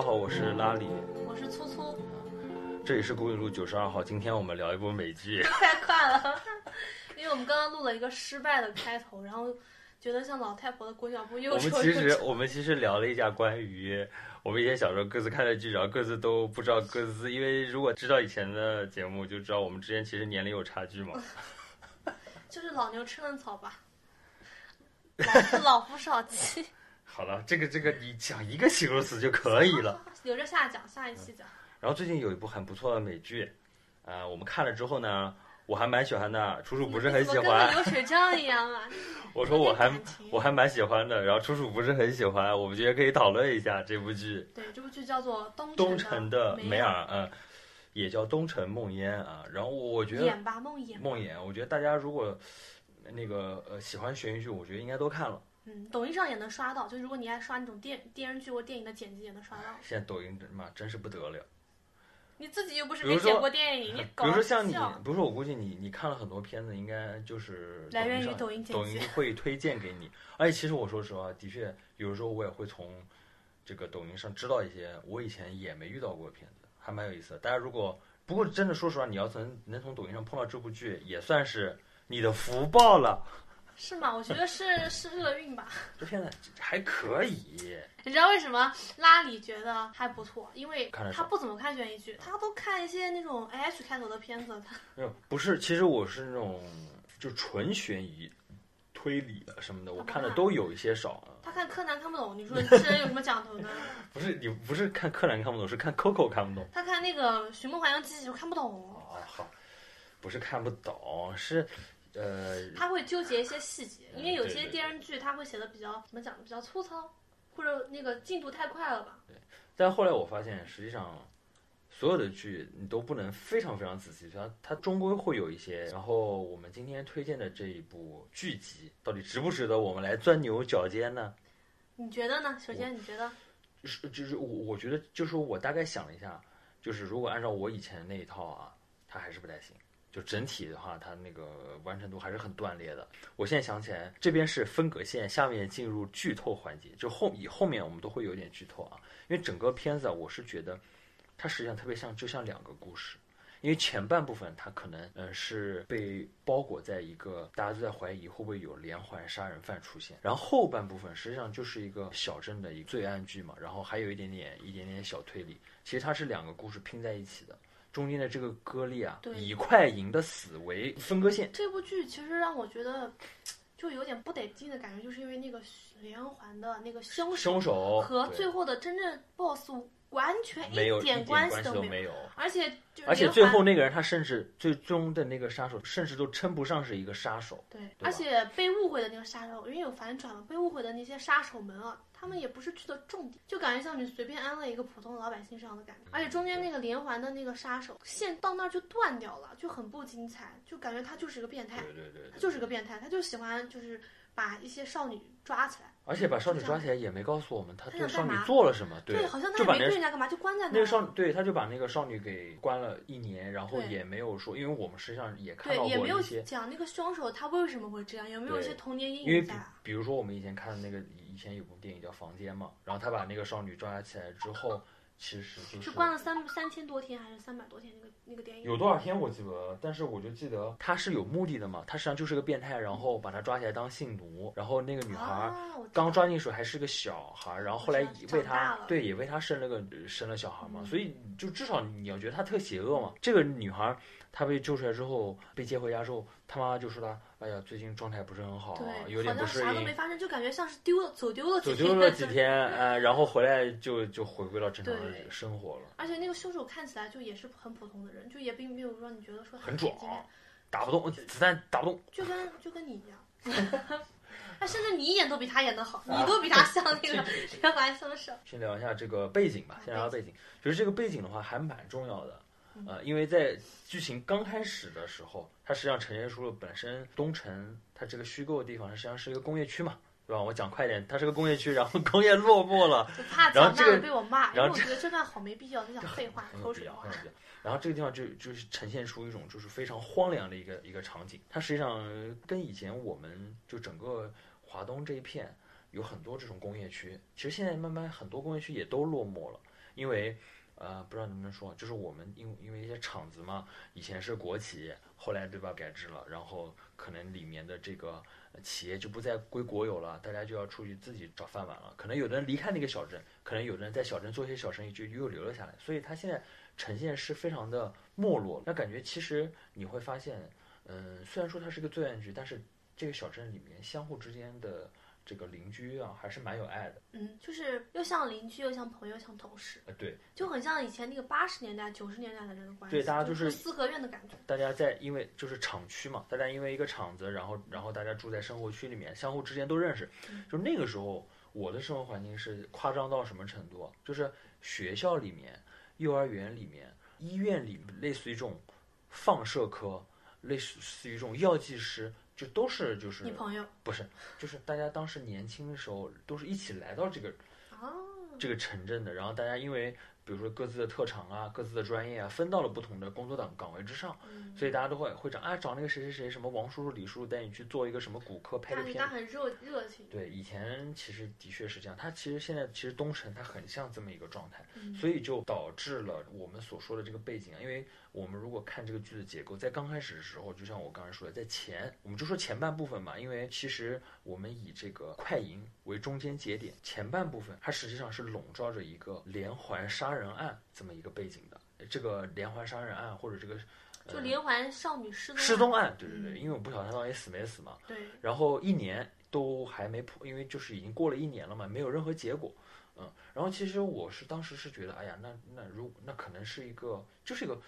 家好，我是拉里，我是粗粗，这里是公寓路九十二号。今天我们聊一部美剧，太快了，因为我们刚刚录了一个失败的开头，然后觉得像老太婆的裹脚布又我们其实我们其实聊了一下关于我们以前小时候各自看的剧，然后各自都不知道各自，因为如果知道以前的节目，就知道我们之间其实年龄有差距嘛。就是老牛吃嫩草吧，老夫老夫少妻，好了，这个这个你讲一个形容词就可以了。留着下讲，下一期讲。然后最近有一部很不错的美剧，呃，我们看了之后呢，我还蛮喜欢的，楚楚不是很喜欢。流水账一样啊！我说我还我还蛮喜欢的，然后楚楚不是很喜欢，我们觉得可以讨论一下这部剧。对，这部剧叫做《东东城城的梅梅尔，嗯，也叫东城梦魇啊。然后我觉得演吧梦魇。梦魇，我觉得大家如果那个呃喜欢悬疑剧，我觉得应该都看了。嗯，抖音上也能刷到，就如果你爱刷那种电电视剧或电影的剪辑，也能刷到。现在抖音真妈真是不得了。你自己又不是没剪过电影，你比如说像你笑，比如说我估计你你看了很多片子，应该就是来源于抖音剪辑抖音会推荐给你。而且其实我说实话，的确有时候我也会从这个抖音上知道一些我以前也没遇到过的片子，还蛮有意思的。大家如果不过真的说实话，你要从能从抖音上碰到这部剧，也算是你的福报了。是吗？我觉得是是厄运吧。这片子还可以，你知道为什么拉里觉得还不错？因为他不怎么看悬疑剧，他都看一些那种 H 开头的片子。他没有 不是，其实我是那种就纯悬疑、推理的什么的，我看的都有一些少啊。他看柯南看不懂，你说 这人有什么讲头呢？不是你不是看柯南看不懂，是看 Coco 看不懂。他看那个《寻梦环游记》就看不懂，哦，好，不是看不懂，是呃，他会纠结一些细节，因为有些电视剧他会写的比较怎么讲，比较粗糙，或者那个进度太快了吧。对但后来我发现，实际上所有的剧你都不能非常非常仔细，它它终归会有一些。然后我们今天推荐的这一部剧集，到底值不值得我们来钻牛角尖呢？你觉得呢？首先，你觉得就是就是我我觉得就是我大概想了一下，就是如果按照我以前那一套啊，它还是不太行。就整体的话，它那个完成度还是很断裂的。我现在想起来，这边是分隔线，下面进入剧透环节，就后以后面我们都会有点剧透啊。因为整个片子，我是觉得它实际上特别像，就像两个故事。因为前半部分它可能嗯是被包裹在一个大家都在怀疑会不会有连环杀人犯出现，然后后半部分实际上就是一个小镇的一个罪案剧嘛，然后还有一点点一点点小推理，其实它是两个故事拼在一起的，中间的这个割裂啊，对。以快银的死为分割线，这部剧其实让我觉得 就有点不得劲的感觉，就是因为那个连环的那个凶手和最后的真正 BOSS 完全没有一点关系，都没有。而且而且最后那个人他甚至最终的那个杀手甚至都称不上是一个杀手，对，吧而且被误会的那个杀手，因为有反转了，被误会的那些杀手们啊，他们也不是去的重点，就感觉像你随便安了一个普通老百姓这样的感觉。而且中间那个连环的那个杀手线到那儿就断掉了，就很不精彩，就感觉他就是个变态，对对对他就是个变态，他就喜欢就是把一些少女抓起来。而且把少女抓起来也没告诉我们他他对少女做了什么，对，好像他也就把那没对人家干嘛，就关在那个少了。对他就把那个少女给关了一年，然后也没有说，因为我们实际上也看到对，也没有过一些，讲那个凶手他为什么会这样，有没有一些童年阴因为比影在啊？比如说我们以前看的那个以前有部电影叫《房间》嘛，然后他把那个少女抓起来之后，其实就是关了三三千多天还是三百多天？那个那个电影有多少天我记不得，但是我就记得他是有目的的嘛，他实际上就是个变态，然后把他抓起来当性奴，然后那个女孩刚抓进去还是个小孩儿，然后后来也为他对也为他生了个生了小孩嘛，嗯所以就至少你要觉得他特邪恶嘛。这个女孩儿她被救出来之后，被接回家之后，他妈妈就说他，哎呀，最近状态不是很好，对，有点不适好像啥都没，发生，就感觉像是丢了走丢了几天。走丢了几天，呃，然后回来就就回归到正常的对生活了，而且那个凶手看起来就也是很普通的人，就也并没有让你觉得说很壮打不动，子弹打不动。就跟就跟你一样。那甚至你演都比他演的好，你都比他像那个 连环凶手。先聊一下这个背景吧，先聊聊背景。就是这个背景的话，还蛮重要的，呃，因为在剧情刚开始的时候，它实际上呈现出了本身东城它这个虚构的地方，它实际上是一个工业区嘛，对吧？我讲快点，它是个工业区，然后工业落寞了，就怕然后这被我骂，然后我觉得这段好没必要，就讲 废话，口水。然后这个地方就就是呈现出一种就是非常荒凉的一个一个场景，它实际上呃跟以前我们就整个华东这一片有很多这种工业区，其实现在慢慢很多工业区也都落寞了。因因为呃不知道能不能说，就是我们因因为一些厂子嘛，以前是国企，后来对吧改制了，然后可能里面的这个企业就不再归国有了，大家就要出去自己找饭碗了。可能有的人离开那个小镇，可能有的人在小镇做一些小生意，就又留了下来。所以他现在呈现是非常的没落。那感觉其实你会发现，嗯，虽然说它是个罪案剧，但是这个小镇里面相互之间的这个邻居啊，还是蛮有爱的。嗯，就是又像邻居，又像朋友，又像同事，呃，对，就很像以前那个八十年代、九十年代的这个关系。对大家就是四合院的感觉。大家在因为就是厂区嘛，大家因为一个厂子，然后然后大家住在生活区里面，相互之间都认识。就那个时候，我的生活环境是夸张到什么程度？就是学校里面、幼儿园里面、医院里，类似于这种放射科，类似于这种药剂师，就都是就是你朋友不是，就是大家当时年轻的时候都是一起来到这个啊，这个城镇的，然后大家因为比如说各自的特长啊、各自的专业啊，分到了不同的工作岗岗位之上，嗯，所以大家都会会找啊找那个谁谁谁，什么王叔叔、李叔叔带你去做一个什么骨科拍个片，他。很热热情。对，以前其实的确是这样，他其实现在其实东城他很像这么一个状态，嗯所以就导致了我们所说的这个背景啊，因为我们如果看这个剧的结构，在刚开始的时候，就像我刚才说的，在前我们就说前半部分吧，因为其实我们以这个快银为中间节点，前半部分它实际上是笼罩着一个连环杀人案这么一个背景的。这个连环杀人案或者这个就连环少女失踪案失踪案，对对对，嗯因为我不晓得她到底死没死嘛，对，然后一年都还没破，因为就是已经过了一年了嘛，没有任何结果。嗯，然后其实我是当时是觉得，哎呀，那那如那可能是一个就是一个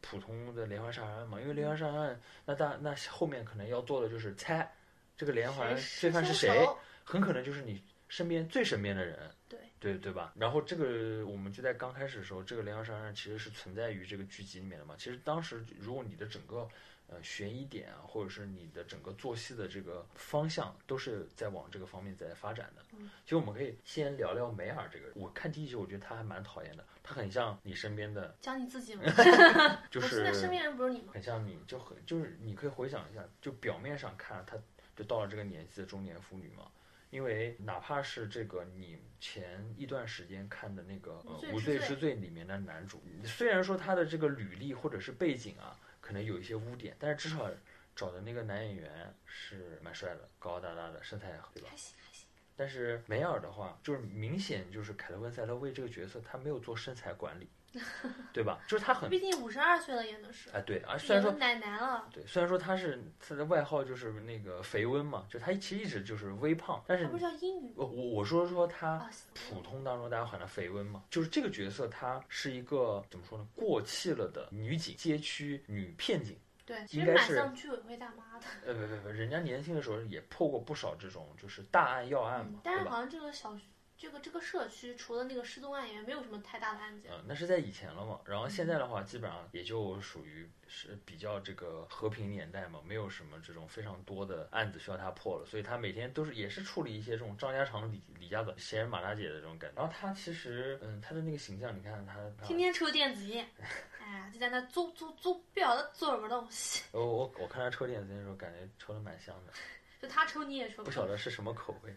普通的连环杀人案嘛，因为连环杀人案，那大那后面可能要做的就是猜这个连环罪犯是谁，很可能就是你身边最身边的人，对对对吧？然后这个我们就在刚开始的时候，这个连环杀人案其实是存在于这个剧集里面的嘛。其实当时如果你的整个呃悬疑点啊，或者是你的整个做戏的这个方向，都是在往这个方面在发展的。嗯其实我们可以先聊聊梅尔这个。我看第一集，我觉得他还蛮讨厌的，他很像你身边的，讲你自己吗。就是现在身是边人不是你吗？很像你，就很就是你可以回想一下，就表面上看他就到了这个年纪的中年妇女嘛。因为哪怕是这个你前一段时间看的那个呃《无罪之罪》里面的男主，虽然说他的这个履历或者是背景啊，可能有一些污点，但是至少找的那个男演员是蛮帅的，高高大大的，身材也好，对吧？还行还行。但是梅尔的话，就是明显就是凯特温塞特为这个角色，他没有做身材管理，对吧？就是他很毕竟五十二岁了，演的是，哎对啊，虽然说奶奶了，对，虽然说他是他的外号就是那个肥温嘛，就他其实一直就是微胖，但是他不是叫英语我我我说说他啊？普通当中大家喊他肥温嘛，就是这个角色她是一个怎么说呢，过气了的女警，街区女片警。对，其实蛮应该是像居委会大妈的。呃，不不不，人家年轻的时候也破过不少这种就是大案要案嘛？但是好像这个小这个这个社区除了那个失踪案，以外没有什么太大的案件。嗯，那是在以前了嘛，然后现在的话，基本上也就属于是比较这个和平年代嘛，没有什么这种非常多的案子需要他破了，所以他每天都是也是处理一些这种张家长李李家短、闲人马大姐的这种感觉。然后他其实，嗯，他的那个形象，你看他，他天天抽电子烟，哎，就在那做做做，不晓得做什么东西。我我我看他抽电子烟的时候，感觉抽的蛮香的，就他抽你也抽，不晓得是什么口味，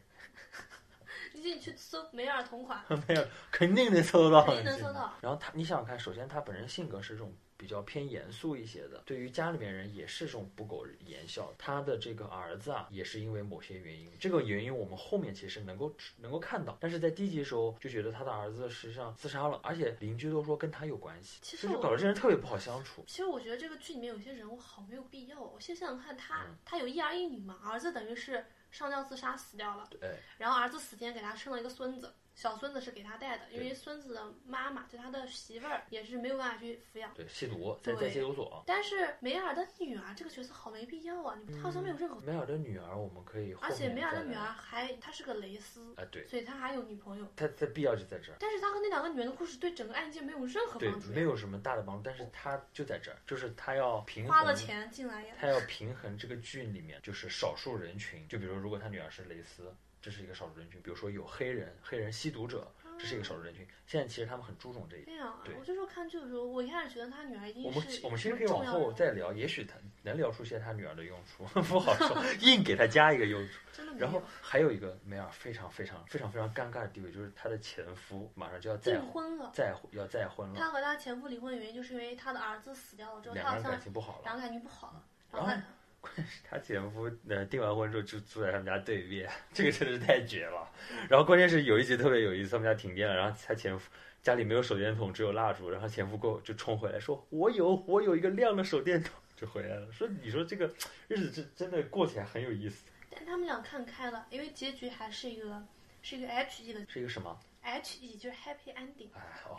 你自己去搜梅尔同款，没有，肯定能搜到，肯定能搜到。然后他，你想想看，首先他本人性格是这种比较偏严肃一些的，对于家里面人也是这种不苟言笑。他的这个儿子啊，也是因为某些原因，这个原因我们后面其实能够能够看到，但是在第一集的时候就觉得他的儿子实际上自杀了，而且邻居都说跟他有关系，就是其实我搞得这人特别不好相处。其实我觉得这个剧里面有些人物好没有必要哦。我先想想看，他嗯他有一儿一女嘛，儿子等于是上吊自杀死掉了，对，然后儿子死前给他生了一个孙子，小孙子是给他带的，因为孙子的妈妈就他的媳妇儿也是没有办法去抚养。对，吸毒在在对戒毒所。但是梅尔的女儿这个角色好没必要啊，你他好像没有任何，梅尔的女儿，我们可以而且梅尔的女儿还她是个蕾丝，啊，对，所以她还有女朋友。她的必要就在这儿。但是她和那两个女人的故事对整个案件没有任何帮助，没有什么大的帮助，但是她就在这儿，就是她要平衡花了钱进来呀。她要平衡这个剧里面就是少数人群，就比如如果她女儿是蕾丝，这是一个少数人群，比如说有黑人、黑人吸毒者，这是一个少数人群。现在其实他们很注重这一点。对，我就说看剧的时候，我一开始觉得他女儿一定我们是我们其实可以往后再聊，也许他能聊出些他女儿的用处，不好说，硬给他加一个用处。真的没然后还有一个梅尔非常非常非常非常尴尬的地位，就是她的前夫马上就要再婚了。再要再婚了，她和她前夫离婚的原因就是因为她的儿子死掉了之后，两个人感情不好了。两个感情不好了，然然她她前夫呃订完婚之后就住在他们家对面，这个真的是太绝了。然后关键是有一集特别有意思，他们家停电了，然后她前夫家里没有手电筒，只有蜡烛，然后前夫过就冲回来说：“我有，我有一个亮的手电筒。”就回来了，说你说这个日子真真的过起来很有意思，但他们俩看开了，因为结局还是一个是一个 H E 的是一个什么？H E 就是 Happy Ending，哎，哦，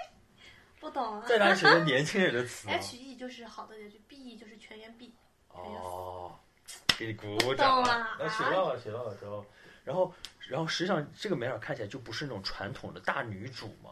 不懂啊在哪学的年轻人的词啊？？H E 就是好的结局，B E 就是全员 B。哦，给你鼓掌。懂了那学到了，学到了，之后。然后，然后实际上这个梅尔看起来就不是那种传统的大女主嘛，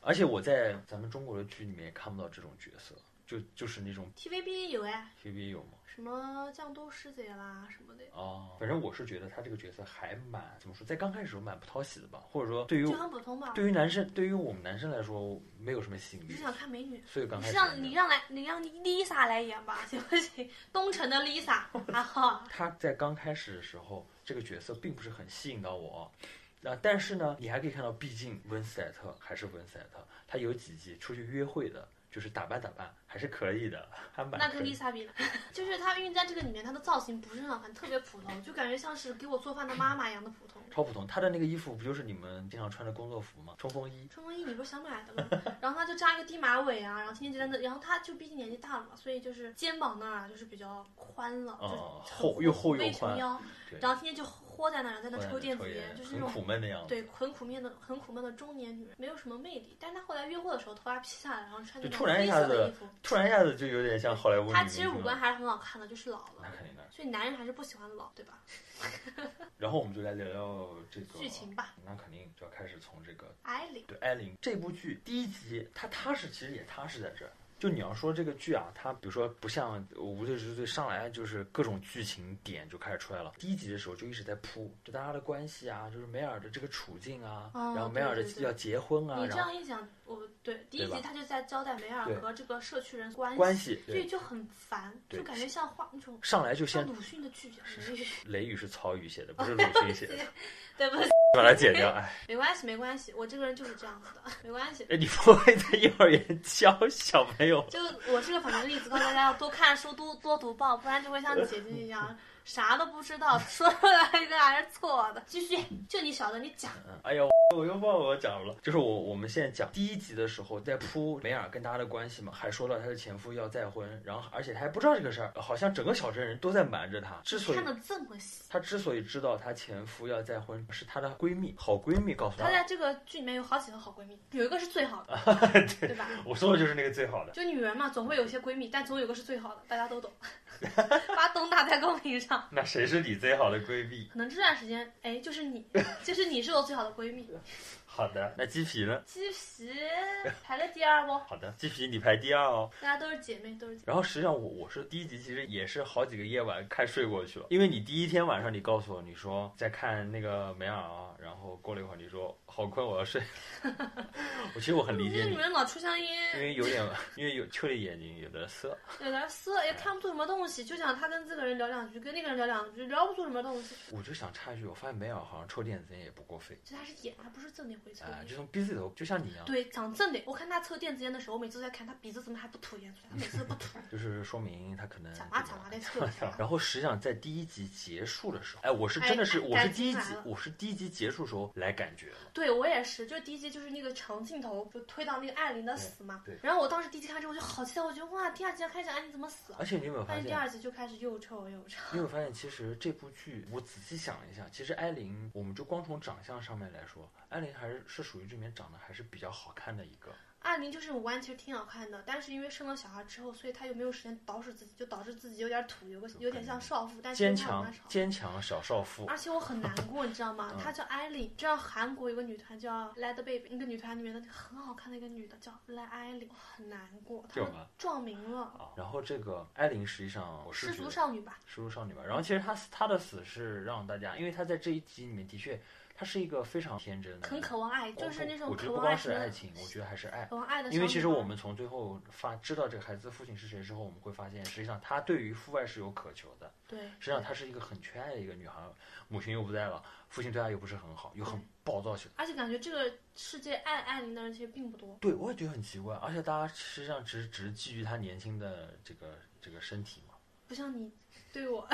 而且我在咱们中国的剧里面也看不到这种角色，就就是那种 TVB 有哎，，TVB 有吗？什么降都师姐啦什么的，哦，反正我是觉得他这个角色还蛮怎么说，在刚开始时候蛮不讨喜的吧，或者说对于就很普通吧。对于男生，对于我们男生来说没有什么吸引力你是，想看美女？所以刚开始让你让来你让 Lisa 来演吧，行不行？东城的 Lisa，然后他在刚开始的时候，这个角色并不是很吸引到我。那但是呢，你还可以看到，毕竟温斯莱特还是温斯莱特，他有几集出去约会的，就是打扮打扮还是可以的，还蛮那跟可以 Lisa 比呢，就是她因为在这个里面她的造型不是很好看，特别普通，就感觉像是给我做饭的妈妈一样的普通。超普通。她的那个衣服不就是你们经常穿的工作服吗？冲锋衣。冲锋衣你不是想买的吗？然后她就扎一个低马尾啊，然后天天就在那，然后她就毕竟年纪大了嘛，所以就是肩膀那儿啊就是比较宽了，哦就是厚又厚又宽腰，然后天天就豁在那儿，在那抽电子烟烟，就是很那种苦闷的样子。对，很苦闷的、很苦闷的中年女人，没有什么魅力。但是她后来约会的时候，头发披下来，然后穿那种就突然一黑下子色的衣服，突然一下子就有点像好莱坞女她。其实五官还是很好看的，就是老了。那肯定的。所以男人还是不喜欢老，对吧？然后我们就来聊聊这个剧情吧。那肯定就要开始从这个艾琳，对艾琳这部剧第一集，它踏实其实也踏实在这儿。就你要说这个剧啊，它比如说不像《无罪之罪》上来就是各种剧情点就开始出来了。第一集的时候就一直在铺，就大家的关系啊，就是梅尔的这个处境啊，哦然后梅尔的要结婚啊，你这然后样一讲，我对第一集他就在交代梅尔和这个社区人关关系对所以就很烦，就感觉像画那种上来就先像鲁迅的剧一样。雷雨是曹禺写的，不是鲁迅写的，对不起，把它剪掉。哎，没关系，没关系，我这个人就是这样子的，没关系。哎，你不会在幼儿园教小朋友？就我是个反面例子，告诉大家要多看书，多多读报，不然就会像姐姐一样啥都不知道，说出来一个还是错的。继续，就你晓得，你讲。嗯，哎呦，我又忘了我讲了，就是我我们现在讲第一集的时候，在铺梅尔跟大家的关系嘛，还说到她的前夫要再婚，然后而且她还不知道这个事儿，好像整个小镇人都在瞒着她。之所以看的这么细，她之所以知道她前夫要再婚，是她的闺蜜好闺蜜告诉她。她在这个剧里面有好几个好闺蜜，有一个是最好的，对吧？我说的就是那个最好的。就女人嘛，总会有些闺蜜，但总有个是最好的，大家都懂。把东打在公屏上。那谁是你最好的闺蜜？可能这段时间，哎，就是你，就是你是我最好的闺蜜。好的，那鸡皮呢？鸡皮排了第二不？好的，鸡皮你排第二哦。大家都是姐妹，都是姐妹。然后实际上我我是第一集其实也是好几个夜晚看睡过去了，因为你第一天晚上你告诉我你说在看那个梅尔啊，然后过了一会儿你说好困我要睡，我其实我很理解你，这女人老抽香烟，因为有点因为有秋的眼睛有点涩，有点涩，也看不出什么东西，就想他跟这个人聊两句，跟那个人聊两句，聊不出什么东西。我就想插一句，我发现梅尔好像抽电子烟也不过分，其实他是演，他不是正脸啊、烟。就从鼻子里头就像你一样，对，长正的。我看他抽电子烟的时候，我每次都在看他鼻子怎么还不吐烟出来，他每次都不吐。就是说明他可能假嘛假嘛的抽一下。然后实际上在第一集结束的时候，哎，我是真的是哎我是第一集我是第一集结束时候来感觉的。对我也是，就是第一集就是那个长镜头，就推到那个艾琳的死嘛。对对然后我当时第一集看之后我就好期待，我觉得哇，第二集要开始艾琳怎么死了？而且你有没有发现第？二集就开始又臭又长。你有没有发现，其实这部剧我仔细想了一下，其实艾琳，我们就光从长相上面来说，艾琳还是是属于这里面长得还是比较好看的一个。艾琳就是五官其实挺好看的，但是因为生了小孩之后，所以她又没有时间捯饬自己，就导致自己有点土，有个有点像少妇，但是坚强又看不蛮少。坚强小少妇，而且我很难过，你知道吗嗯？她叫艾琳，知道韩国有个女团叫 Let Baby，那个女团里面的很好看的一个女的叫赖艾琳，我很难过，她撞名了，啊。然后这个艾琳实际上我是失足少女吧？失足少女吧。然后其实她她的死是让大家，因为她在这一集里面的确。他是一个非常天真的，很渴望爱，就是那种我觉得不光是爱情我觉得还是爱。渴望爱的。因为其实我们从最后发知道这个孩子的父亲是谁之后，我们会发现，实际上他对于父爱是有渴求的。对，实际上她是一个很缺爱的一个女孩，母亲又不在了，父亲对她又不是很好，又很暴躁起来。而且感觉这个世界爱爱琳的人其实并不多。对，我也觉得很奇怪，而且大家实际上只只是基于她年轻的这个这个身体嘛。不像你对我，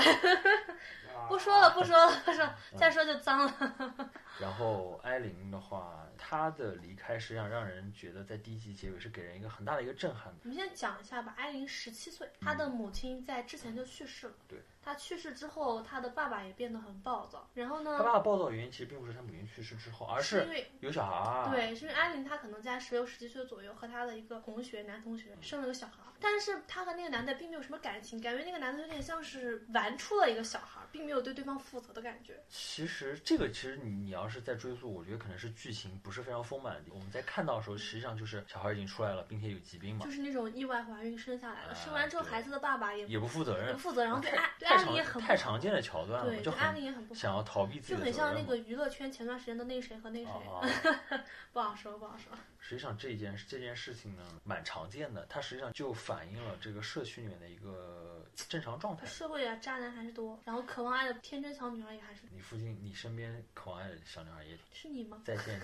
不说了，不说了，不说了，再说就脏了。然后艾琳的话，她的离开实际上让人觉得在第一集结尾是给人一个很大的一个震撼的。我们先讲一下吧。艾琳十七岁，她的母亲在之前就去世了。对。她去世之后，他的爸爸也变得很暴躁。然后呢？他爸爸暴躁的原因其实并不是他母亲去世之后，而是因为有小孩儿。对，是因为艾琳她可能在十六、十七岁左右和她的一个同学男同学生了个小孩，但是她和那个男的并没有什么感情，感觉那个男的有点像是玩出了一个小孩，并没有对对方负责的感觉。其实这个其实你你要是在追溯，我觉得可能是剧情不是非常丰满的。我们在看到的时候，实际上就是小孩已经出来了，并且有疾病嘛，就是那种意外怀孕生下来了，生完之后孩子的爸爸也也不负责任，不负责，然后 对爱对艾太常见的桥段了，就艾琳也很不想要逃避自己就很像那个娱乐圈前段时间的那谁和那谁，不好说不好说。实际上这件这件事情呢，蛮常见的，它实际上就反映了这个社区里面的一个正常状态。社会啊，渣男还是多，然后渴望爱的天真小女孩也还是。你附近、你身边渴望爱的小女孩也挺是你吗？在线，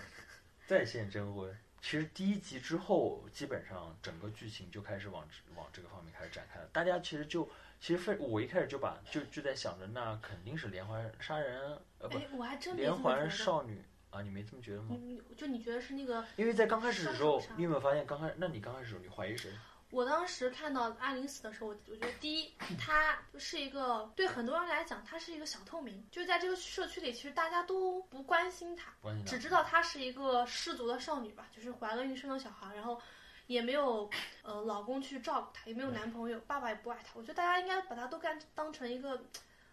在线征婚。其实第一集之后，基本上整个剧情就开始往往这个方面开始展开了。大家其实就其实非我一开始就把就就在想着，那肯定是连环杀人，呃不，我还真连环少女。啊，你没这么觉得吗？就你觉得是那个？因为在刚开始的时候，你有没有发现，刚开那你刚开始时候你怀疑谁？我当时看到阿玲死的时候，我我觉得第一，她是一个对很多人来讲，她是一个小透明，就在这个社区里，其实大家都不关心她，只知道她是一个失足的少女吧，就是怀了孕生了小孩，然后也没有呃老公去照顾她，也没有男朋友，爸爸也不爱她。我觉得大家应该把她都干当成一个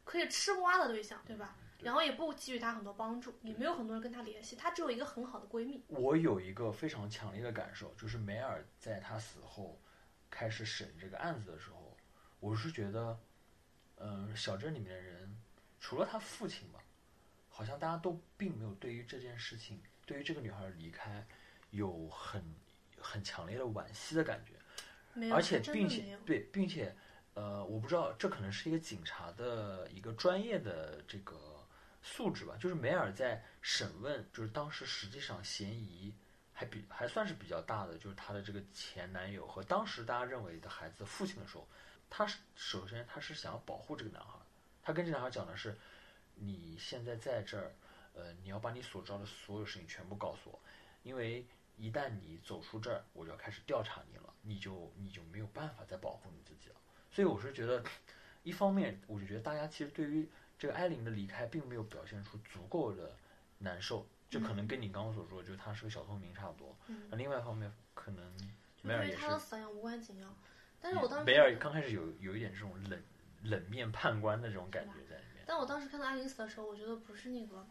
可以吃瓜的对象，对吧？然后也不给予她很多帮助，也没有很多人跟她联系，她只有一个很好的闺蜜。我有一个非常强烈的感受，就是梅尔在她死后开始审这个案子的时候，我是觉得，嗯，小镇里面的人除了她父亲吧，好像大家都并没有对于这件事情，对于这个女孩的离开有很很强烈的惋惜的感觉，而且并且对，并且呃，我不知道这可能是一个警察的一个专业的这个。素质吧，就是梅尔在审问，就是当时实际上嫌疑还比还算是比较大的，就是她的这个前男友和当时大家认为的孩子父亲的时候，他是首先他是想要保护这个男孩，他跟这男孩讲的是，你现在在这儿，呃，你要把你所知道的所有事情全部告诉我，因为一旦你走出这儿，我就要开始调查你了，你就你就没有办法再保护你自己了。所以我是觉得，一方面我就觉得大家其实对于。这个艾琳的离开并没有表现出足够的难受，就可能跟你刚刚所说，就是他是个小透明差不多。那另外一方面，可能梅尔也是。他的死也无关紧要，但是我当时梅尔刚开始有有一点这种冷冷面判官的这种感觉在里面。但我当时看到艾琳死的时候，我觉得不是那个，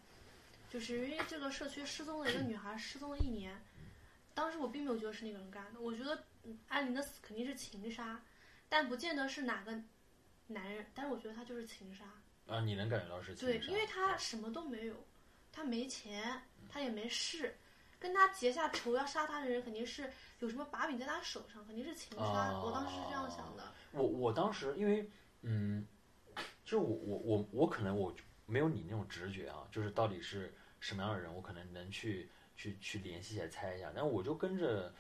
就是因为这个社区失踪了一个女孩，失踪了一年，当时我并没有觉得是那个人干的。我觉得艾琳的死肯定是情杀，但不见得是哪个男人，但是我觉得他就是情杀。啊，你能感觉到是对，因为他什么都没有，他没钱，他也没势，跟他结下仇要杀他的人肯定是有什么把柄在他手上，肯定是情杀。我当时是这样想的。我我当时因为嗯，就我我我我可能我没有你那种直觉啊，就是到底是什么样的人，我可能能去去去联系一下猜一下。但我就跟着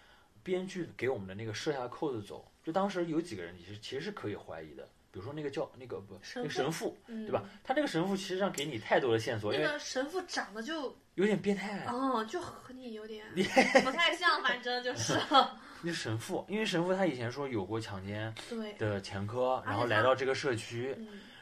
编剧给我们的那个设下扣子走，就当时有几个人你是其实是可以怀疑的。比如说那个叫那个不那个神父，对吧？他那个神父其实上给你太多的线索，那个神父长得就有点变态哦，就和你有点不太像，反正就是。那神父，因为神父他以前说有过强奸对的前科，然后来到这个社区，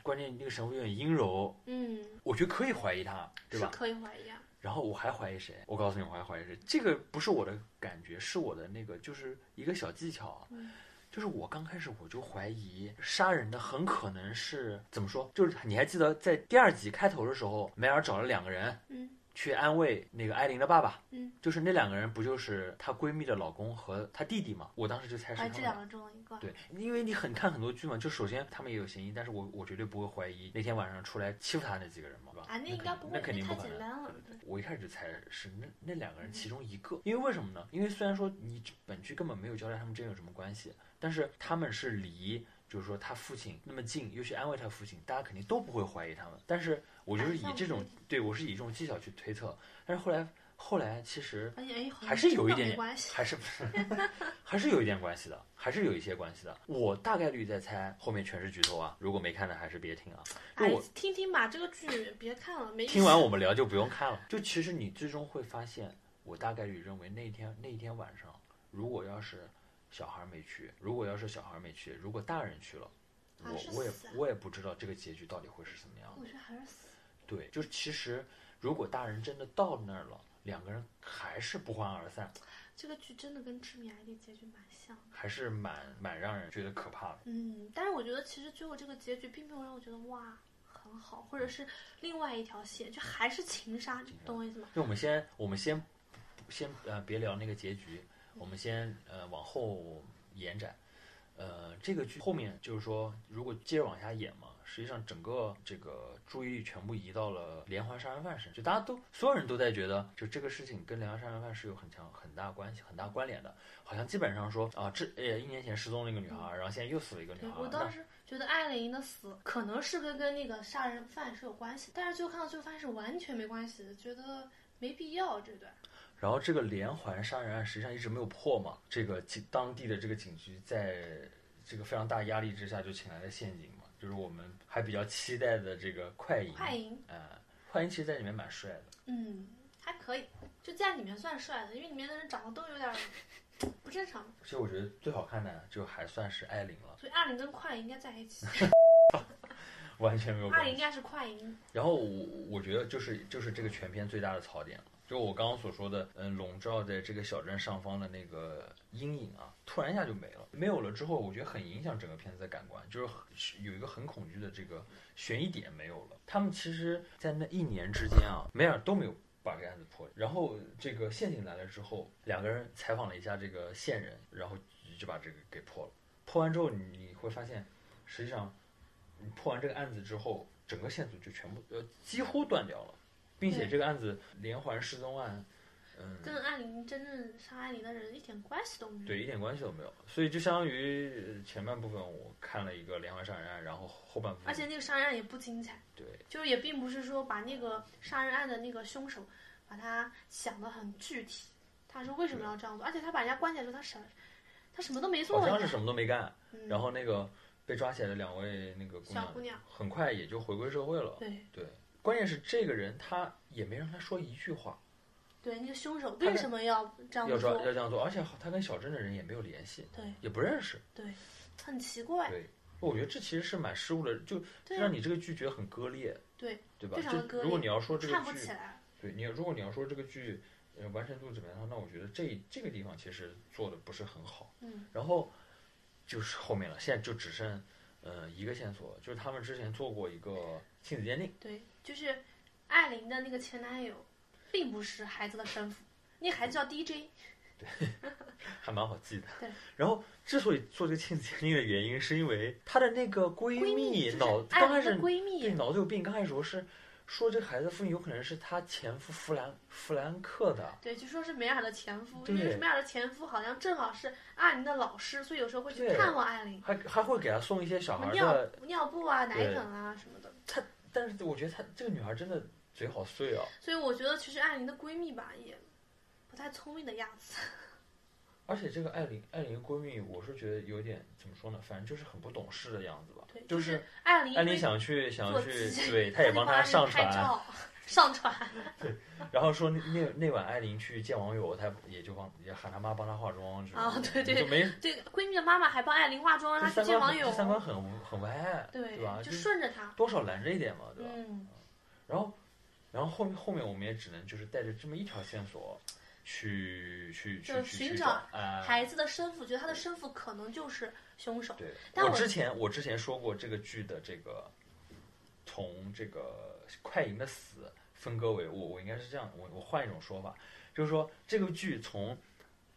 关键那个神父有点阴柔，嗯，我觉得可以怀疑他，对吧？可以怀疑啊。然后我还怀疑谁？我告诉你，我还怀疑谁？这个不是我的感觉，是我的那个，就是一个小技巧嗯。就是我刚开始我就怀疑杀人的很可能是怎么说？就是你还记得在第二集开头的时候，梅尔找了两个人，嗯，去安慰那个艾琳的爸爸，嗯，就是那两个人不就是她闺蜜的老公和她弟弟嘛？我当时就猜是他哎，们这两个中了一个。对，因为你很看很多剧嘛，就首先他们也有嫌疑，但是我我绝对不会怀疑那天晚上出来欺负他那几个人嘛，对吧？啊，那应该不会，那肯定太不可能。我一开始就猜是那那两个人其中一个，因为为什么呢？因为虽然说你本剧根本没有交代他们之间有什么关系，但是他们是离就是说他父亲那么近，又去安慰他父亲，大家肯定都不会怀疑他们。但是我就是以这种对我是以这种技巧去推测，但是后来后来其实还是有一点关系。还是不是，还是有一点关系的，还是有一些关系的。我大概率在猜，后面全是剧透啊！如果没看的还是别听啊。就哎我，听听吧，这个剧别看了，没听完我们聊就不用看了。就其实你最终会发现，我大概率认为那天那一天晚上，如果要是小孩没去，如果要是小孩没去，如果大人去了，我我也我也不知道这个结局到底会是什么样的。我觉得还是死。对，就是其实如果大人真的到那儿了，两个人还是不欢而散，这个剧真的跟《致命 ID》结局蛮像的。还是蛮蛮让人觉得可怕的。嗯，但是我觉得其实最后这个结局并没有让我觉得哇很好，或者是另外一条线，就还是情杀，你懂我意思吗？就我们先，我们先先呃别聊那个结局，我们先呃往后延展。呃，这个剧后面就是说，如果接着往下演嘛，实际上整个这个注意力全部移到了连环杀人犯身上，就大家都所有人都在觉得，就这个事情跟连环杀人犯是有很强很大关系、很大关联的，好像基本上说啊，这呃一年前失踪了一个女孩，然后现在又死了一个女孩，那我当时觉得艾琳的死可能是跟跟那个杀人犯是有关系，但是最后看到最后发现是完全没关系的，觉得没必要这段。然后这个连环杀人案实际上一直没有破嘛，这个警当地的这个警局在这个非常大压力之下就请来了陷阱嘛，就是我们还比较期待的这个快银，快银，啊、快银其实在里面蛮帅的，嗯，还可以，就在里面算帅的，因为里面的人长得都有点儿 不正常，其实我觉得最好看的就还算是艾琳了，所以艾琳跟快银应该在一起，完全没有。艾琳应该是快银。然后我我觉得就是就是这个全片最大的槽点了，就我刚刚所说的，嗯，笼罩在这个小镇上方的那个阴影啊，突然一下就没了。没有了之后，我觉得很影响整个片子的感官，就是有一个很恐惧的这个悬疑点没有了。他们其实，在那一年之间啊，梅尔都没有把这个案子破。然后这个陷阱来了之后，两个人采访了一下这个线人，然后就把这个给破了。破完之后，你会发现，实际上你破完这个案子之后，整个线索就全部呃几乎断掉了，并且这个案子连环失踪案，嗯，跟艾琳真正杀艾琳的人一点关系都没有。对，一点关系都没有。所以就相当于呃前半部分我看了一个连环杀人案，然后后半部分而且那个杀人案也不精彩，对就是也并不是说把那个杀人案的那个凶手把他想得很具体，他是为什么要这样做，而且他把人家关起来时候，他什他什么都没做呀，好像是什么都没干，嗯然后那个被抓起来的两位那个姑娘小姑娘，很快也就回归社会了。对对，关键是这个人他也没让他说一句话，对，那个凶手为什么要这样做？要这样做，而且他跟小镇的人也没有联系，对也不认识。对，很奇怪，对，我觉得这其实是蛮失误的，就让你这个剧觉得很割裂，对对吧？非常割裂就如果你要说这个看不剧起来，对你，如果你要说这个剧，呃，完成度怎么样，那我觉得这这个地方其实做的不是很好。嗯，然后就是后面了，现在就只剩呃一个线索，就是他们之前做过一个亲子鉴定，对，就是艾琳的那个前男友，并不是孩子的生父，那孩子叫 DJ，对还蛮好记的。对。然后之所以做这个亲子鉴定的原因，是因为她的那个闺闺蜜脑刚开始对闺蜜，脑子有病，刚开始说是说这个孩子父亲有可能是她前夫弗兰弗兰克的。对，就说是梅尔的前夫，对因为梅尔的前夫好像正好是艾琳的老师，所以有时候会去对看望艾琳，还还会给她送一些小孩什么尿的，尿布啊、奶对粉啊什么的。但是我觉得她这个女孩真的嘴好碎啊。所以我觉得其实艾琳的闺蜜吧，也不太聪明的样子。而且这个艾琳，艾琳闺蜜，我是觉得有点怎么说呢？反正就是很不懂事的样子吧。对，就是是艾琳，艾琳想去想去，鸡对，她也帮她上传，上传。对然后说那那那晚艾琳去见网友，她也就帮也喊她妈帮她化妆之类的，啊对对就没对，闺蜜的妈妈还帮艾琳化妆，她去见网友。三观很很歪，对吧？就就是顺着她。多少拦着一点嘛，对吧？嗯，然后然后后面后面我们也只能就是带着这么一条线索。去去去去去寻找啊！孩子的生父，觉得他的生父可能就是凶手。对，但我我之前我之前说过这个剧的这个从这个快银的死分割为我我应该是这样，我我换一种说法，就是说这个剧从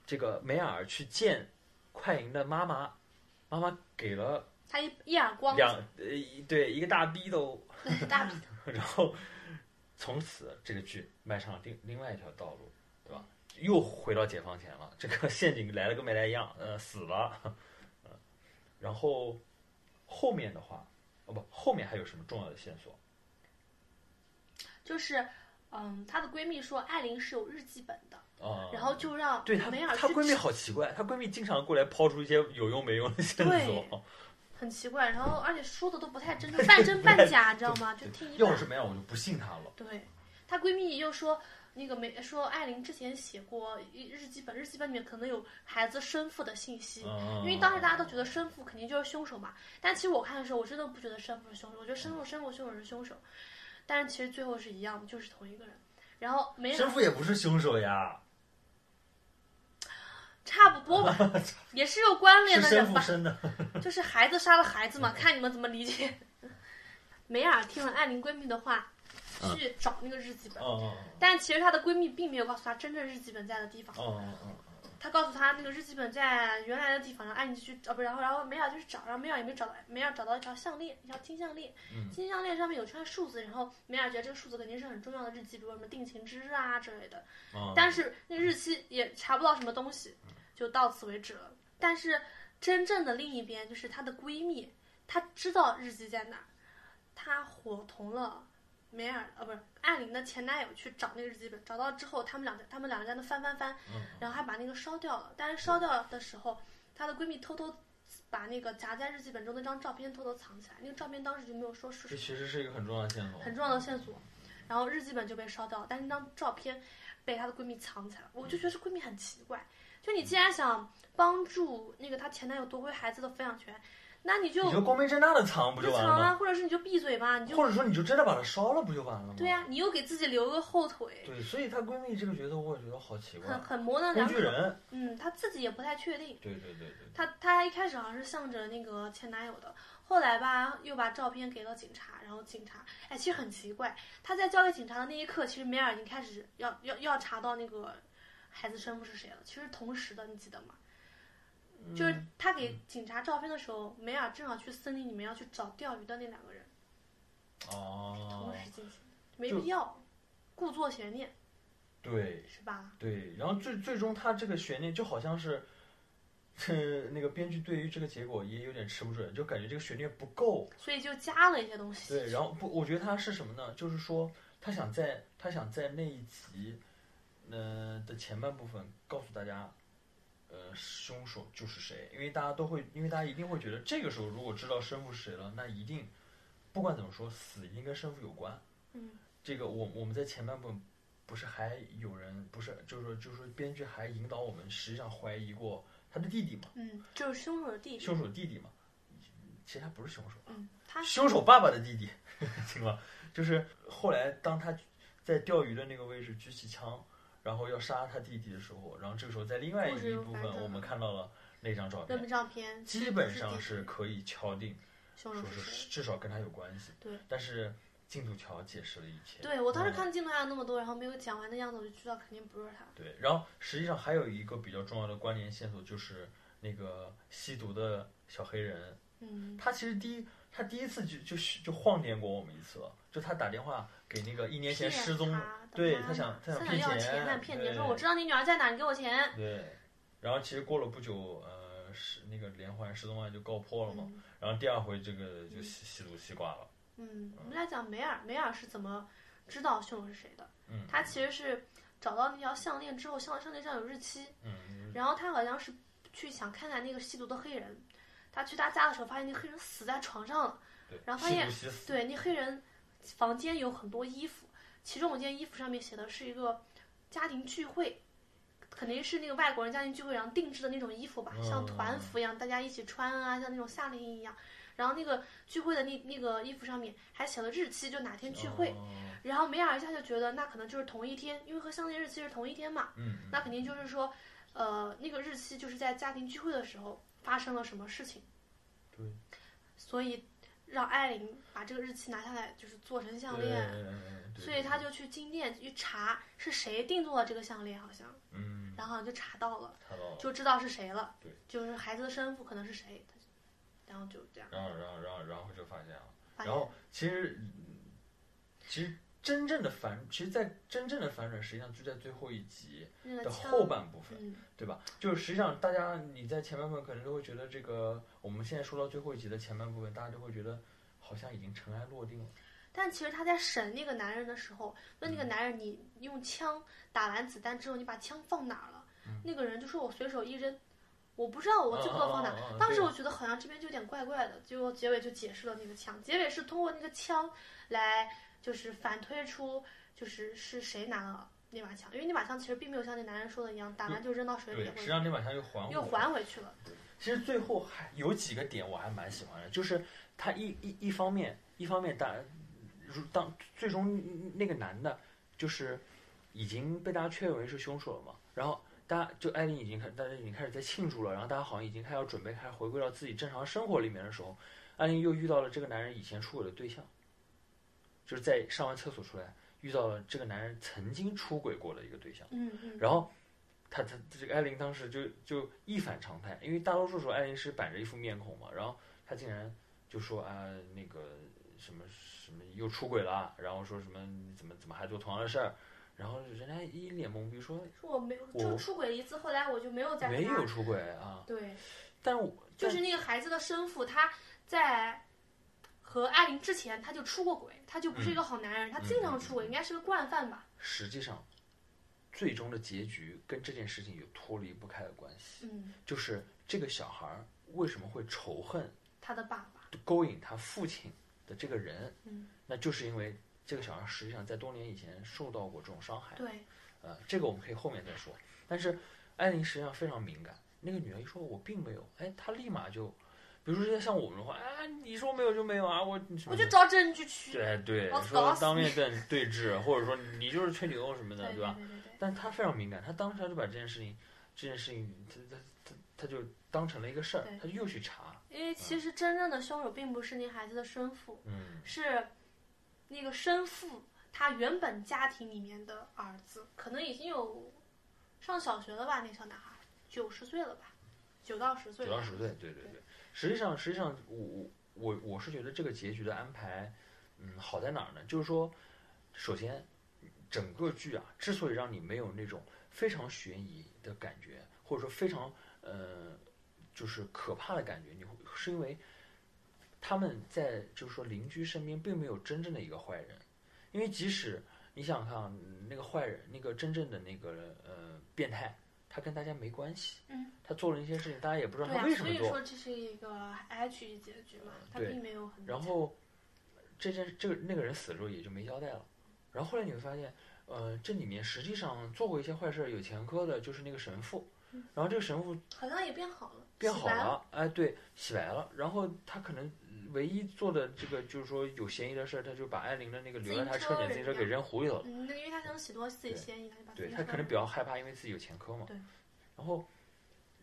这个梅尔去见快银的妈妈，妈妈给了他一一耳光，两呃一对一个大逼斗，对大鼻头，然后从此这个剧迈上了另另外一条道路，对吧？又回到解放前了，这个 陷阱来了跟没来一样，呃，死了，呃，然后后面的话，哦不，后面还有什么重要的线索？就是嗯，她的闺蜜说艾琳是有日记本的，啊、然后就让对她梅尔，她闺蜜好奇怪，她闺蜜经常过来抛出一些有用没用的线对索，很奇怪，然后而且说的都不太真，就半真半假，你知道吗？就听一半要是。什么样我就不信她了。对，她闺蜜又说。那个没说，艾琳之前写过一日记本，日记本里面可能有孩子生父的信息，嗯，因为当时大家都觉得生父肯定就是凶手嘛。但其实我看的时候，我真的不觉得生父是凶手，我觉得生父、生父、凶手是凶手。但是其实最后是一样的，就是同一个人。然后梅尔生父也不是凶手呀，差不多吧，也是有关联的人吧。就是孩子杀了孩子嘛，看你们怎么理解。梅尔听了艾琳闺蜜的话，去找那个日记本，哦但其实她的闺蜜并没有告诉她真正日记本在的地方。哦哦哦她告诉他那个日记本在原来的地方，然后艾琳就去找，不，然后然后梅尔就去找，然后梅尔也没找到，梅尔找到一条项链，一条金项链，嗯金项链上面有串数字，然后梅尔觉得这个数字肯定是很重要的日记，比如什么定情之日啊之类的。哦，但是那日期也查不到什么东西，就到此为止了。但是真正的另一边就是她的闺蜜，她知道日记在哪儿，她伙同了梅尔呃不是艾琳的前男友去找那个日记本，找到之后他们两个他们两个在那翻翻翻，嗯然后还把那个烧掉了。但是烧掉的时候，她的闺蜜偷偷把那个夹在日记本中那张照片偷偷藏起来，那个照片当时就没有说是这其实是一个很重要的线索。很重要的线索。然后日记本就被烧掉了，但是那张照片被她的闺蜜藏起来了。我就觉得这闺蜜很奇怪，就你既然想帮助那个她前男友夺回孩子的抚养权，那你就你就光明正大的藏不就完了吗？藏啊，或者是你就闭嘴吧，你就或者说你就真的把它烧了不就完了吗？对呀、你又给自己留个后腿，对，所以她闺蜜这个角色我也觉得好奇怪很，很模棱两可。具人。嗯，她自己也不太确定。对对对对，她她一开始好像是向着那个前男友的，后来吧又把照片给了警察，然后警察，哎，其实很奇怪，她在交给警察的那一刻，其实梅尔已经开始要要要查到那个孩子生父是谁了，其实同时的，你记得吗？就是他给警察照片的时候，梅尔正好去森林里面要去找钓鱼的那两个人，哦同，时进行，没必要故作悬念，对是吧？对，然后最最终他这个悬念就好像是，呃，那个编剧对于这个结果也有点吃不准，就感觉这个悬念不够。所以就加了一些东西。对，然后不，我觉得他是什么呢？就是说他想在他想在那一集，呃的前半部分告诉大家，呃，凶手就是谁，因为大家都会，因为大家一定会觉得这个时候如果知道生父是谁了，那一定不管怎么说，死一定跟生父有关。嗯，这个我我们在前半部分不是还有人不是就是说就是说编剧还引导我们实际上怀疑过他的弟弟嘛，嗯，就是凶手的弟弟。凶手弟弟嘛，其实他不是凶手。嗯，他凶手爸爸的弟弟，行吗？就是后来当他在钓鱼的那个位置举起枪，然后要杀他弟弟的时候，然后这个时候在另外一部分我们看到了那张照那片，照片基本上是可以敲定说凶手是至少跟他有关系。对，但是进度条解释了一切。对我当时嗯看进度条那么多，然后没有讲完的样子，我就知道肯定不是他。对，然后实际上还有一个比较重要的关联线索，就是那个吸毒的小黑人，嗯，他其实第一，他第一次就就就晃点过我们一次了，就他打电话给那个一年前失踪，对他想他想骗钱他想骗钱，对说我知道你女儿在哪，你给我钱。对，然后其实过了不久，呃，是那个连环失踪案就告破了嘛，嗯然后第二回这个就吸吸毒吸挂了，嗯，我们来讲梅尔，梅尔是怎么知道凶手是谁的？嗯他其实是找到那条项链之后，项项链上有日期，嗯，然后他好像是去想看看那个吸毒的黑人，他去他家的时候发现那黑人死在床上了，对，然后发现对，那黑人房间有很多衣服，其中有件衣服上面写的是一个家庭聚会。肯定是那个外国人家庭聚会，然后定制的那种衣服吧，像团服一样，大家一起穿啊，像那种夏令营一样。然后那个聚会的那那个衣服上面还写了日期，就哪天聚会。哦然后梅尔一下就觉得那可能就是同一天，因为和相恋日期是同一天嘛，嗯，那肯定就是说，呃，那个日期就是在家庭聚会的时候发生了什么事情。对。所以让艾琳把这个日期拿下来，就是做成项链。所以他就去金店去查是谁定做了这个项链，好像，嗯，然后就查到了，查到了，就知道是谁了。对，就是孩子的生父可能是谁，然后就这样然后然后然后然后就发现了。发现。然后其实，嗯其实真正的反，其实，在真正的反转实际上就在最后一集的后半部分，嗯，对吧？就是实际上大家你在前半部分可能都会觉得这个，我们现在说到最后一集的前半部分，大家都会觉得好像已经尘埃落定了。但其实他在审那个男人的时候，问那个男人：“你用枪打完子弹之后，你把枪放哪儿了？”嗯那个人就说：“我随手一扔，我不知道我最后放哪当时我觉得好像这边就有点怪怪的，结果结尾就解释了那个枪，结尾是通过那个枪来就是反推出就是是谁拿了那把枪，因为那把枪其实并没有像那男人说的一样，打完就扔到水里对，实际上那把枪又还又还回去了。其实最后还有几个点我还蛮喜欢的，就是他一一一方面一方面大，如当最终那个男的，就是已经被大家确认为是凶手了嘛，然后大家就艾琳已经开，大家已经开始在庆祝了，然后大家好像已经开始要准备开始回归到自己正常生活里面的时候，艾琳又遇到了这个男人以前出轨的对象，就是在上完厕所出来遇到了这个男人曾经出轨过的一个对象。嗯嗯，然后他他这个艾琳当时就就一反常态，因为大多数时候艾琳是板着一副面孔嘛，然后他竟然就说啊那个什么什么又出轨了，然后说什么怎么怎么还做同样的事儿，然后人家一脸懵逼说说我没有就出轨一次，后来我就没有再没有出轨啊，对。但我但就是那个孩子的生父，他在和艾琳之前他就出过轨，他就不是一个好男人，他经常出轨，应该是个惯犯吧？实际上最终的结局跟这件事情有脱离不开的关系，嗯，就是这个小孩儿为什么会仇恨他的爸爸，勾引他父亲的这个人，嗯，那就是因为这个小孩实际上在多年以前受到过这种伤害，对，呃，这个我们可以后面再说。但是艾琳实际上非常敏感，那个女人一说我并没有，哎，她立马就，比如说像我们的话，啊，你说没有就没有啊，我我就找证据去。对对我，说当面对对峙，或者说你就是吹牛什么的，对对吧？对对对，但他非常敏感，他当时就把这件事情，这件事情，他他他他就当成了一个事儿他，就又去查，因为其实真正的凶手并不是那孩子的生父，嗯，是那个生父他原本家庭里面的儿子，可能已经有上小学了吧？那小男孩九十岁了吧？九到十岁。九到十岁，对对对。实际上，实际上，我我我我是觉得这个结局的安排，嗯，好在哪儿呢？就是说，首先，整个剧啊，之所以让你没有那种非常悬疑的感觉，或者说非常呃，就是可怕的感觉，你会是因为他们在就是说邻居身边并没有真正的一个坏人，因为即使你想想看啊，那个坏人，那个真正的那个呃变态，他跟大家没关系，嗯，他做了一些事情，大家也不知道为什么做，所以说这是一个 H 结局嘛，他并没有很。然后这件这个那个人死了之后也就没交代了，然后后来你会发现，呃，这里面实际上做过一些坏事儿有前科的就是那个神父，然后这个神父好像也变好了，变好了。了，哎，对，洗白了。然后他可能唯一做的这个就是说有嫌疑的事儿，他就把艾琳的那个留在他车里的自行车给扔湖里头了。嗯，那因为他想洗脱自己嫌疑，他就把对他可能比较害怕，因为自己有前科嘛。对。然后，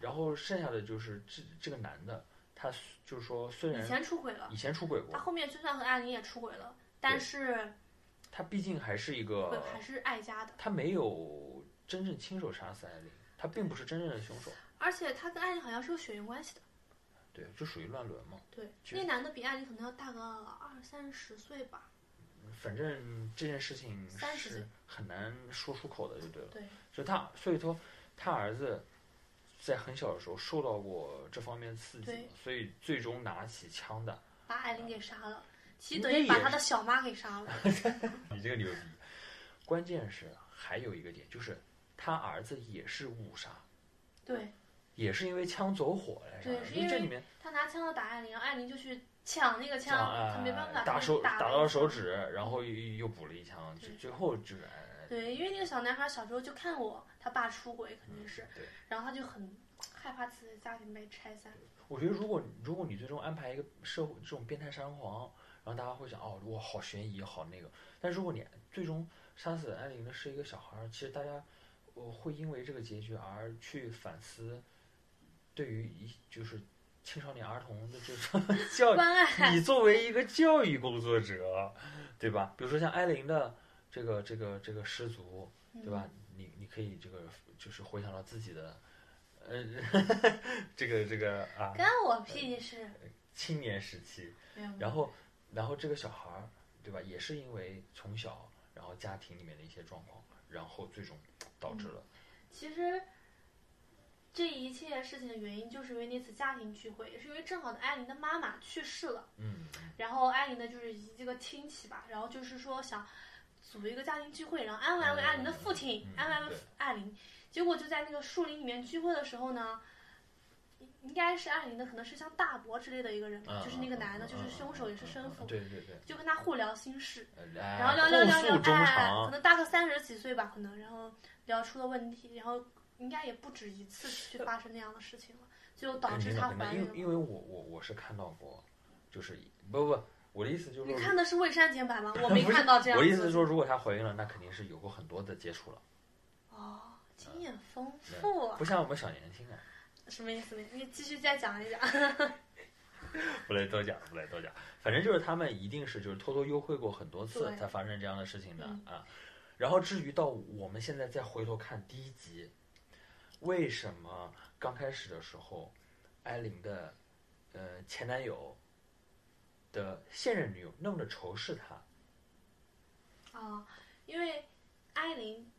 然后剩下的就是这这个男的，他就是说虽然以然前出轨了，以前出轨过，他后面就算和艾琳也出轨了，但是他毕竟还是一个，还是爱家的，他没有真正亲手杀死艾琳，他并不是真正的凶手。而且他跟艾琳好像是有血缘关系的。对，就属于乱伦嘛。对，那男的比艾琳可能要大个二三十岁吧。反正这件事情30岁是很难说出口的，就对了。对，就他，所以说他儿子在很小的时候受到过这方面的刺激，所以最终拿起枪的。把艾琳给杀了，其实等于把他的小妈给杀了。你这个牛逼！关键是还有一个点，就是他儿子也是误杀，对也是因为枪走火来着。对是因为这里面他拿枪要打艾琳，然后艾琳就去抢那个枪枪，他没办法，啊，打手打打到了手。指，然后又又补了一枪，最最后就是哎对，因为那个小男孩小时候就看我他爸出轨，肯定是，对。然后他就很害怕自己的家庭被拆散。我觉得如果如果你最终安排一个社会这种变态杀人狂，然后大家会想哦，哇，好悬疑，好那个。但如果你最终杀死艾琳的是一个小孩儿，其实大家呃会因为这个结局而去反思，对于一就是青少年儿童的这种 教育，关爱，你作为一个教育工作者，对吧？比如说像艾琳的这个这个这个失足，对吧？你你可以这个就是回想到自己的，呃，这个这个啊，关我屁事。青年时期，然后然后这个小孩儿，对吧？也是因为从小，然后家庭里面的一些状况，然后最终导致了，其实这一切事情的原因，就是因为那次家庭聚会，也是因为正好的艾琳的妈妈去世了，嗯，然后艾琳呢就是这个亲戚吧，然后就是说想组一个家庭聚会，然后安慰安慰艾琳的父亲，嗯安慰安慰艾琳。结果就在那个树林里面聚会的时候呢，应该是艾琳的可能是像大伯之类的一个人吧，嗯就是那个男的，嗯就是凶手也是生父，对对对，就跟他互聊心事。呃然后聊聊聊聊，哎，可，能大个三十几岁吧，可能，然后聊出了问题，然后应该也不止一次去发生那样的事情了，就导致她怀孕了。因为因为我我我是看到过，就是不不，我的意思就是，你看的是未删减版吗？我 没看到这样子。我的意思是说，如果她怀孕了，那肯定是有过很多的接触了，哦，经验丰富啊不，像我们小年轻啊。什么意思呢？你继续再讲一讲。不来多讲，不来多讲，反正就是他们一定是就是偷偷幽会过很多次才发生这样的事情的、嗯啊。然后至于到我们现在再回头看第一集，为什么刚开始的时候，艾琳的呃前男友的现任女友那么的仇视她？啊、因为艾琳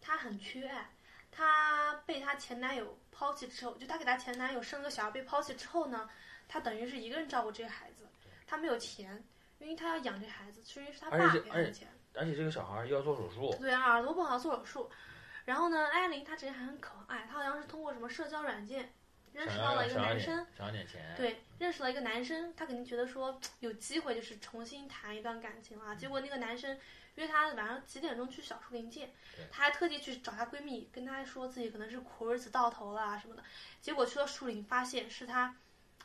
她很缺爱，她被她前男友抛弃之后，就她给她前男友生了个小孩被抛弃之后呢，她等于是一个人照顾这个孩子，她没有钱，因为她要养这孩子，所以是她而爸给她的钱。而且这个小孩要做手术，对，耳朵不好做手术。然后呢，艾琳她之前还很可爱，她好像是通过什么社交软件认识到了一个男生，想要点钱，对，认识了一个男生，她肯定觉得说有机会就是重新谈一段感情啊。结果那个男生约她晚上几点钟去小树林见，她还特地去找她闺蜜，跟她说自己可能是苦日子到头了啊什么的。结果去了树林，发现是她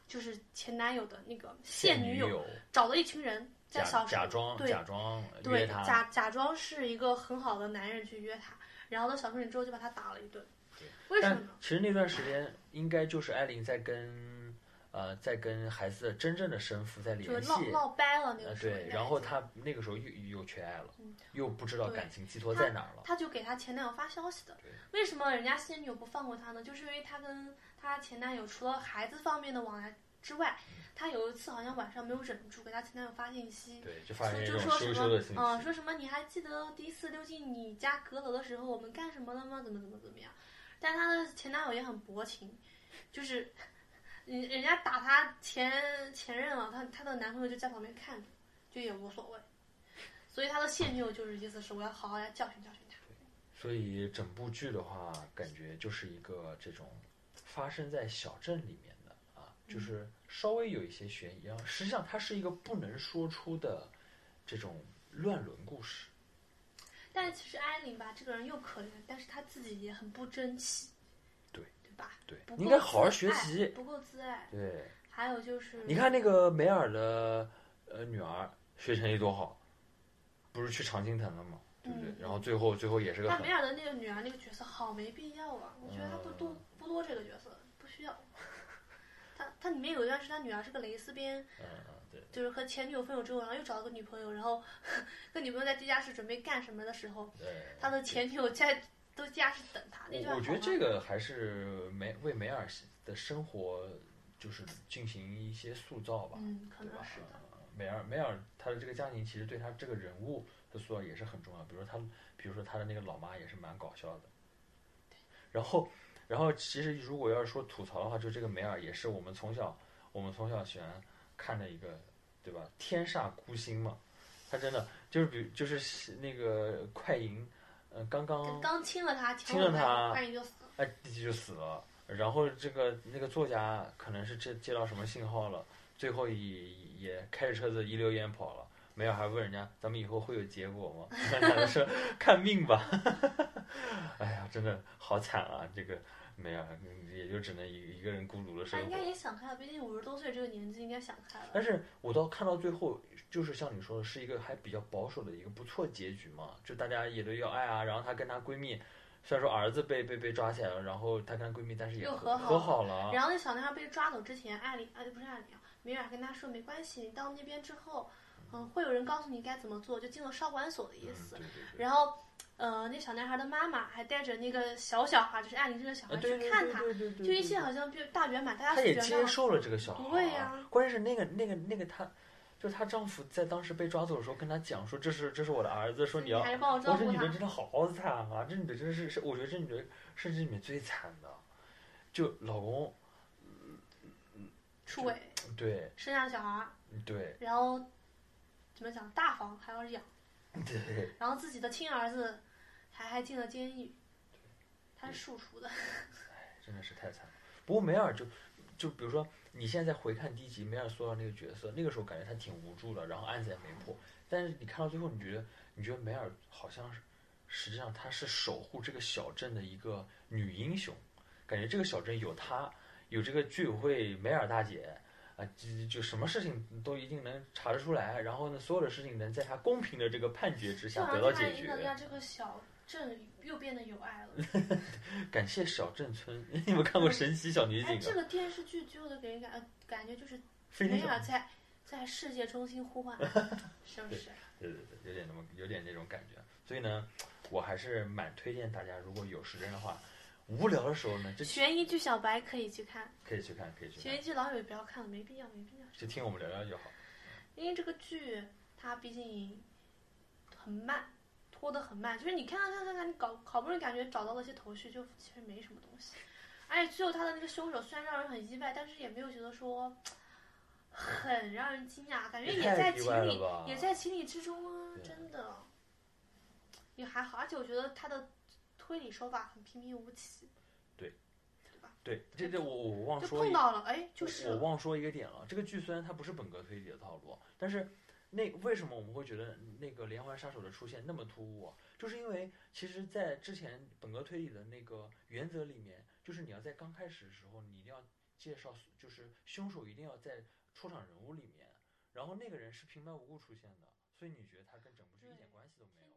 就是前男友的那个现女女友找了一群人在假小树假装对假装约假假装是一个很好的男人去约她，然后到小树林之后就把他打了一顿对。但为什么呢？其实那段时间应该就是艾琳在跟呃在跟孩子的真正的生父在就是联系闹，闹掰了那呃个时候。对，然后她那个时候又又缺爱了，嗯又不知道感情寄托在哪儿了。他就给他前男友发消息的。为什么人家现女友不放过他呢？就是因为他跟他前男友除了孩子方面的往来之外，她有一次好像晚上没有忍住给她前男友发信息，对，就发现这就说什么羞的信息。嗯，说什么你还记得第一次溜进你家阁楼的时候我们干什么了吗？怎么怎么怎么样？但是她的前男友也很薄情，就是人人家打她前前任了，她她的男朋友就在旁边看着，就也无所谓。所以她的现女友就是意思是我要好好来教训教训他。所以整部剧的话，感觉就是一个这种发生在小镇里面就是稍微有一些悬疑，啊实际上它是一个不能说出的这种乱伦故事。但其实艾琳吧，这个人又可怜，但是她自己也很不争气，对对吧？对你，应该好好学习。不够自爱。对，还有就是，你看那个梅尔的呃女儿学成绩多好，不是去常青藤了吗？对不对？嗯然后最后最后也是个很但梅尔的那个女儿那个角色好没必要啊，我觉得她不多嗯不多这个角色，不需要。他他里面有一段是他女儿是个蕾丝边，嗯嗯对就是和前女友分手之后，然后又找了个女朋友，然后 跟女朋友在地下室准备干什么的时候，对。他的前女友在 都地下室等他，那段我我觉得这个还是梅为梅尔的生活就是进行一些塑造吧，嗯，可能是的。？呃梅尔梅尔他的这个家庭其实对他这个人物的塑造也是很重要，比如说他，比如说他的那个老妈也是蛮搞笑的。然后，然后其实如果要是说吐槽的话，就这个梅尔也是我们从小我们从小喜欢看的一个，对吧？天煞孤星嘛，他真的就是比就是那个快银，呃，刚刚刚亲了他，亲了他快银就死了。哎，弟弟就死了。然后这个那个作家可能是接接到什么信号了，最后也也开着车子一溜烟跑了。梅尔还问人家：“咱们以后会有结果吗？” 男的说：“看命吧。”哎呀，真的好惨啊！这个梅尔嗯也就只能一一个人孤独的生活他应该。也想开了，毕竟五十多岁这个年纪应该想开了。但是我到看到最后，就是像你说的，是一个还比较保守的一个不错结局嘛，就大家也都要爱啊，然后她跟她闺蜜虽然说儿子被被被抓起来了，然后她跟她闺蜜但是也又和和好好了。然后那小男孩被抓走之前，艾琳啊不是艾琳啊，米尔跟他说没关系，你到那边之后，嗯，会有人告诉你该怎么做，就进了少管所的意嗯思。对对对然后，呃，那小男孩的妈妈还带着那个小小孩，就是艾琳这个小孩啊对对去看他，对对对就一切好像变大圆满，大家她也是圆满。接受了这个小孩。不会呀关键是那个那个那个她，就她丈夫在当时被抓走的时候跟她讲说这是这是我的儿子，说你要我这女的。真的好惨啊！这女的真的是是，我觉得这女的是这里面最惨的，就老公出轨，对生下了小孩，对然后怎么讲，大方还要养，对，然后自己的亲儿子还还进了监狱，他是庶出的。哎真的是太惨了。不过梅尔就就比如说你现在在回看第一集，梅尔塑造那个角色，那个时候感觉他挺无助的，然后案子也没破，但是你看到最后，你觉得你觉得梅尔好像是实际上他是守护这个小镇的一个女英雄，感觉这个小镇有她，有这个居委会梅尔大姐。啊，就就什么事情都一定能查得出来，然后呢，所有的事情能在她公平的这个判决之下得到解决。下这个小镇又变得有爱了。感谢小镇村，你有没有看过《神奇小女警哎，》啊？这个电视剧最后的给人感呃感觉就是梅尔在在世界中心呼唤，是不是？对对对，有点那么有点那种感觉。所以呢，我还是蛮推荐大家，如果有时间的话，无聊的时候呢，就悬疑剧小白可以去看，可以去看，可以去看，悬疑剧老友不要看了，没必要，没必要。就听我们聊聊就好。因为这个剧它毕竟很慢，拖得很慢，就是你看看看看看，你搞好不容易感觉找到了一些头绪，就其实没什么东西。而且最后他的那个凶手虽然让人很意外，但是也没有觉得说很让人惊讶，感觉也在情理也在情理之中啊，真的也还好。而且我觉得他的推理手法很平平无奇，对对吧？对，这这我我忘就说一碰到了，哎，就是我我忘说一个点了。这个剧虽然它不是本格推理的套路，但是那为什么我们会觉得那个连环杀手的出现那么突兀啊？就是因为其实，在之前本格推理的那个原则里面，就是你要在刚开始的时候，你一定要介绍，就是凶手一定要在出场人物里面，然后那个人是平白无故出现的，所以你觉得他跟整部剧一点关系都没有。